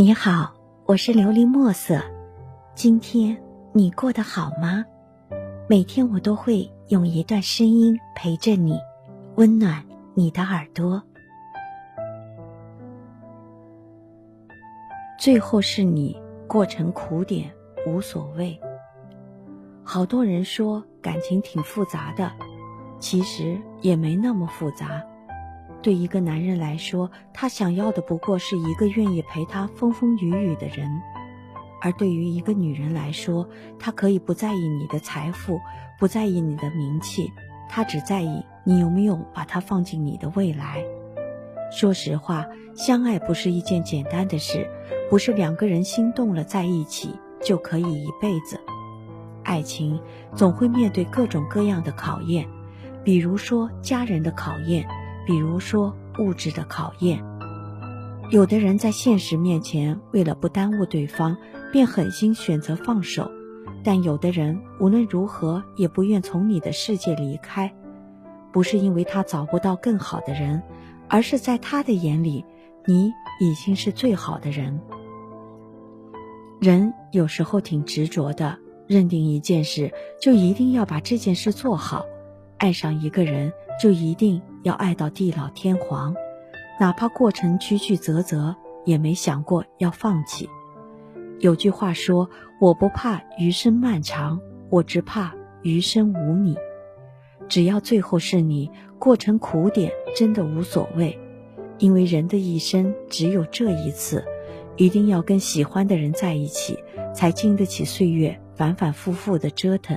你好，我是琉璃墨色。今天你过得好吗？每天我都会用一段声音陪着你，温暖你的耳朵。最后是你，过程苦点无所谓。好多人说感情挺复杂的，其实也没那么复杂。对一个男人来说，他想要的不过是一个愿意陪他风风雨雨的人；而对于一个女人来说，她可以不在意你的财富，不在意你的名气，她只在意你有没有把她放进你的未来。说实话，相爱不是一件简单的事，不是两个人心动了在一起就可以一辈子。爱情总会面对各种各样的考验，比如说家人的考验。比如说物质的考验，有的人在现实面前，为了不耽误对方，便狠心选择放手；但有的人无论如何也不愿从你的世界离开，不是因为他找不到更好的人，而是在他的眼里，你已经是最好的人。人有时候挺执着的，认定一件事就一定要把这件事做好，爱上一个人就一定。要爱到地老天荒，哪怕过程曲曲折折，也没想过要放弃。有句话说：“我不怕余生漫长，我只怕余生无你。”只要最后是你，过程苦点真的无所谓，因为人的一生只有这一次，一定要跟喜欢的人在一起，才经得起岁月反反复复的折腾。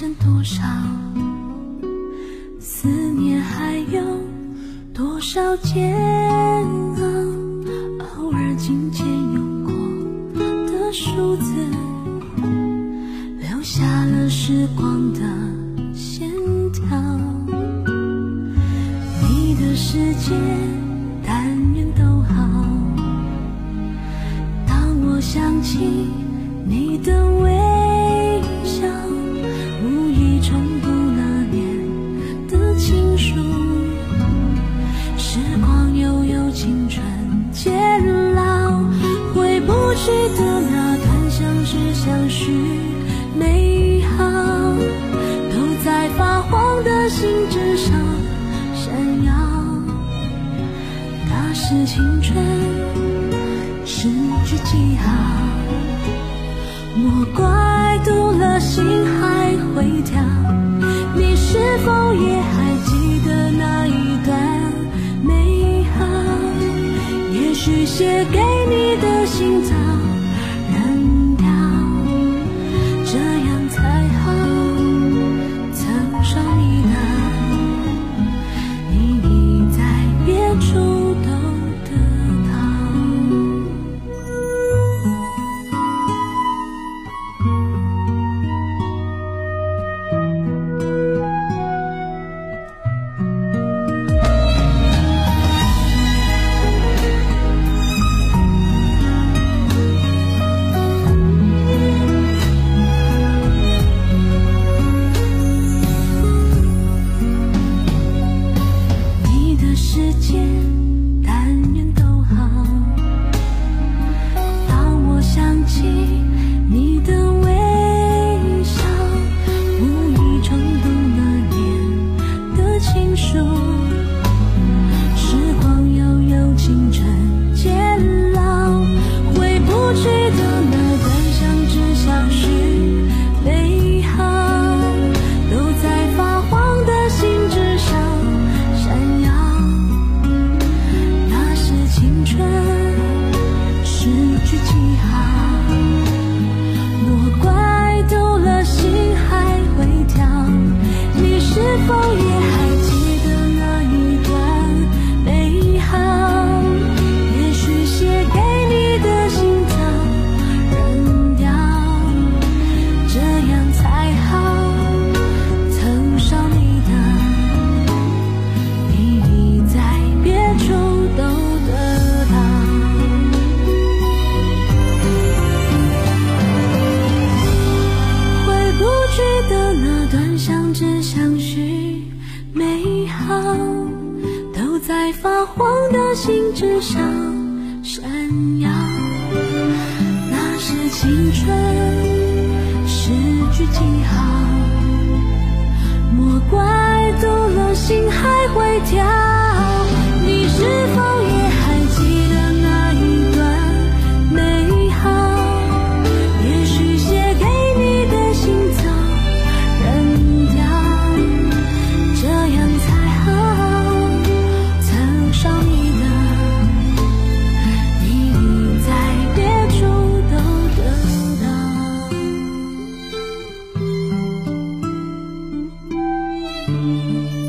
剩多少思念？还有多少煎熬，偶尔金钱用过的数字，留下了时光的线条。你的世界，但愿都好。当我想起你的微笑，无意重读那年的情书。时光悠悠青春渐老，回不去的那段相知相许美好，都在发黄的信纸上闪耀。那是青春失去记？号，莫怪读了心还会跳。你是否也还记得那一段美好？也许？写给你的心脏。上闪耀。那是青春诗句记号，莫怪读了心还会跳。Música